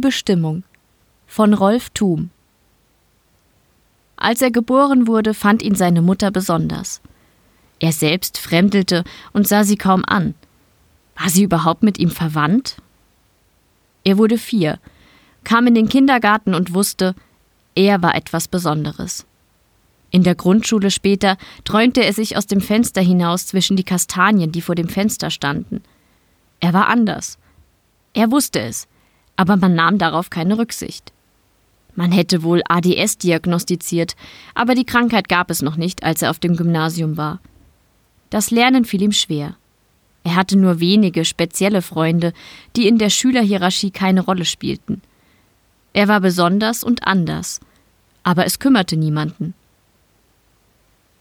Bestimmung von Rolf Thum Als er geboren wurde, fand ihn seine Mutter besonders. Er selbst fremdelte und sah sie kaum an. War sie überhaupt mit ihm verwandt? Er wurde vier, kam in den Kindergarten und wusste, er war etwas Besonderes. In der Grundschule später träumte er sich aus dem Fenster hinaus zwischen die Kastanien, die vor dem Fenster standen. Er war anders. Er wusste es, aber man nahm darauf keine Rücksicht. Man hätte wohl ADS diagnostiziert, aber die Krankheit gab es noch nicht, als er auf dem Gymnasium war. Das Lernen fiel ihm schwer. Er hatte nur wenige spezielle Freunde, die in der Schülerhierarchie keine Rolle spielten. Er war besonders und anders, aber es kümmerte niemanden.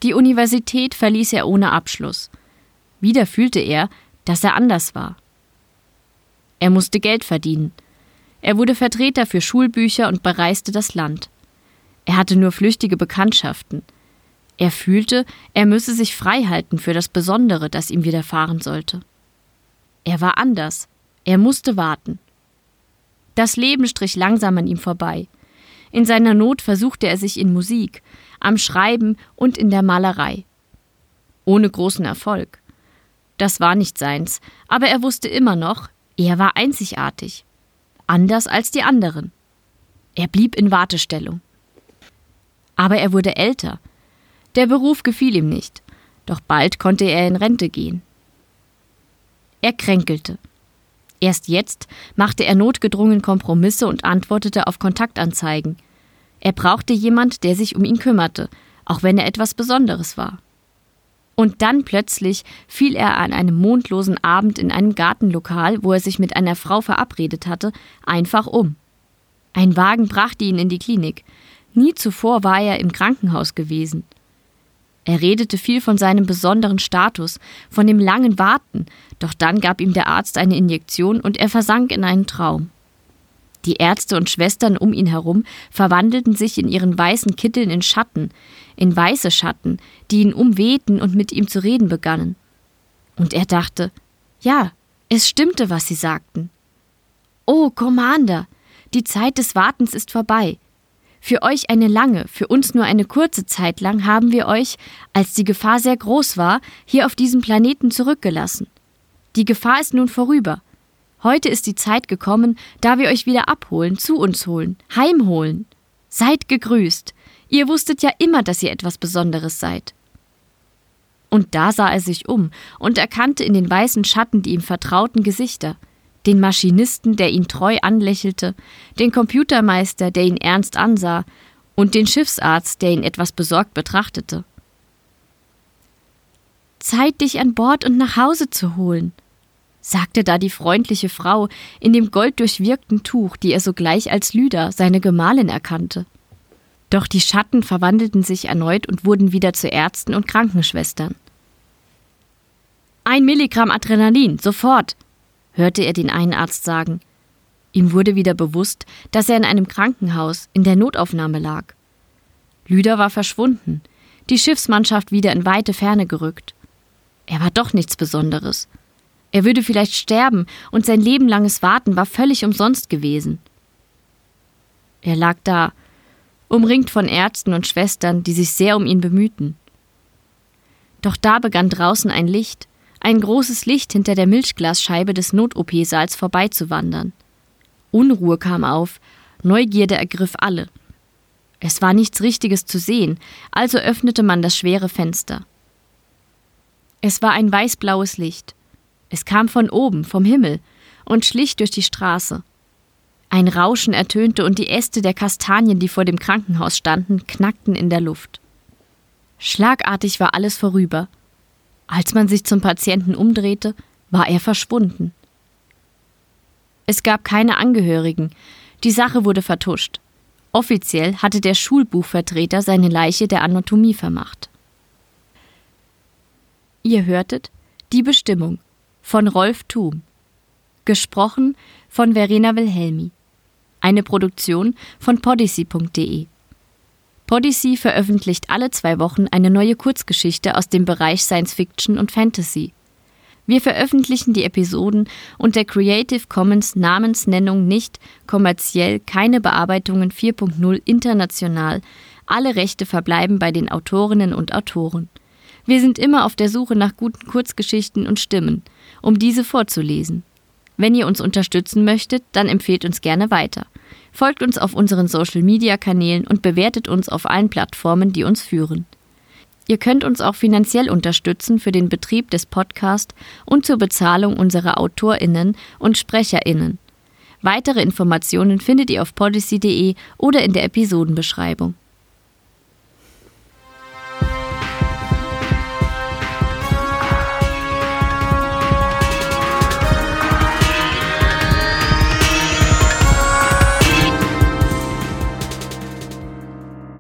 Die Universität verließ er ohne Abschluss. Wieder fühlte er, dass er anders war. Er musste Geld verdienen. Er wurde Vertreter für Schulbücher und bereiste das Land. Er hatte nur flüchtige Bekanntschaften. Er fühlte, er müsse sich frei halten für das Besondere, das ihm widerfahren sollte. Er war anders. Er musste warten. Das Leben strich langsam an ihm vorbei. In seiner Not versuchte er sich in Musik, am Schreiben und in der Malerei. Ohne großen Erfolg. Das war nicht seins, aber er wusste immer noch, er war einzigartig. Anders als die anderen. Er blieb in Wartestellung. Aber er wurde älter. Der Beruf gefiel ihm nicht, doch bald konnte er in Rente gehen. Er kränkelte. Erst jetzt machte er notgedrungen Kompromisse und antwortete auf Kontaktanzeigen – er brauchte jemand, der sich um ihn kümmerte, auch wenn er etwas Besonderes war. Und dann plötzlich fiel er an einem mondlosen Abend in einem Gartenlokal, wo er sich mit einer Frau verabredet hatte, einfach um. Ein Wagen brachte ihn in die Klinik. Nie zuvor war er im Krankenhaus gewesen. Er redete viel von seinem besonderen Status, von dem langen Warten, doch dann gab ihm der Arzt eine Injektion und er versank in einen Traum. Die Ärzte und Schwestern um ihn herum verwandelten sich in ihren weißen Kitteln in Schatten, in weiße Schatten, die ihn umwehten und mit ihm zu reden begannen. Und er dachte, ja, es stimmte, was sie sagten. Oh, Commander, die Zeit des Wartens ist vorbei. Für euch eine lange, für uns nur eine kurze Zeit lang haben wir euch, als die Gefahr sehr groß war, hier auf diesem Planeten zurückgelassen. Die Gefahr ist nun vorüber. Heute ist die Zeit gekommen, da wir euch wieder abholen, zu uns holen, heimholen. Seid gegrüßt. Ihr wusstet ja immer, dass ihr etwas Besonderes seid. Und da sah er sich um und erkannte in den weißen Schatten die ihm vertrauten Gesichter, den Maschinisten, der ihn treu anlächelte, den Computermeister, der ihn ernst ansah, und den Schiffsarzt, der ihn etwas besorgt betrachtete. Zeit, dich an Bord und nach Hause zu holen, sagte da die freundliche Frau in dem golddurchwirkten Tuch, die er sogleich als Lyda, seine Gemahlin, erkannte. Doch die Schatten verwandelten sich erneut und wurden wieder zu Ärzten und Krankenschwestern. Ein Milligramm Adrenalin, sofort, hörte er den einen Arzt sagen. Ihm wurde wieder bewusst, dass er in einem Krankenhaus in der Notaufnahme lag. Lüder war verschwunden, die Schiffsmannschaft wieder in weite Ferne gerückt. Er war doch nichts Besonderes. Er würde vielleicht sterben, und sein lebenlanges Warten war völlig umsonst gewesen. Er lag da, umringt von Ärzten und Schwestern, die sich sehr um ihn bemühten. Doch da begann draußen ein Licht, ein großes Licht hinter der Milchglasscheibe des Not-OP-Saals vorbeizuwandern. Unruhe kam auf, Neugierde ergriff alle. Es war nichts Richtiges zu sehen, also öffnete man das schwere Fenster. Es war ein weißblaues Licht. Es kam von oben, vom Himmel, und schlich durch die Straße. Ein Rauschen ertönte und die Äste der Kastanien, die vor dem Krankenhaus standen, knackten in der Luft. Schlagartig war alles vorüber. Als man sich zum Patienten umdrehte, war er verschwunden. Es gab keine Angehörigen. Die Sache wurde vertuscht. Offiziell hatte der Schulbuchvertreter seine Leiche der Anatomie vermacht. Ihr hörtet die Bestimmung von Rolf Thum. Gesprochen von Verena Wilhelmi. Eine Produktion von podyssey.de. Podyssey veröffentlicht alle zwei Wochen eine neue Kurzgeschichte aus dem Bereich Science Fiction und Fantasy. Wir veröffentlichen die Episoden unter Creative Commons Namensnennung nicht, kommerziell, keine Bearbeitungen 4.0 international. Alle Rechte verbleiben bei den Autorinnen und Autoren. Wir sind immer auf der Suche nach guten Kurzgeschichten und Stimmen, um diese vorzulesen. Wenn ihr uns unterstützen möchtet, dann empfehlt uns gerne weiter. Folgt uns auf unseren Social-Media-Kanälen und bewertet uns auf allen Plattformen, die uns führen. Ihr könnt uns auch finanziell unterstützen für den Betrieb des Podcasts und zur Bezahlung unserer AutorInnen und SprecherInnen. Weitere Informationen findet ihr auf policy.de oder in der Episodenbeschreibung.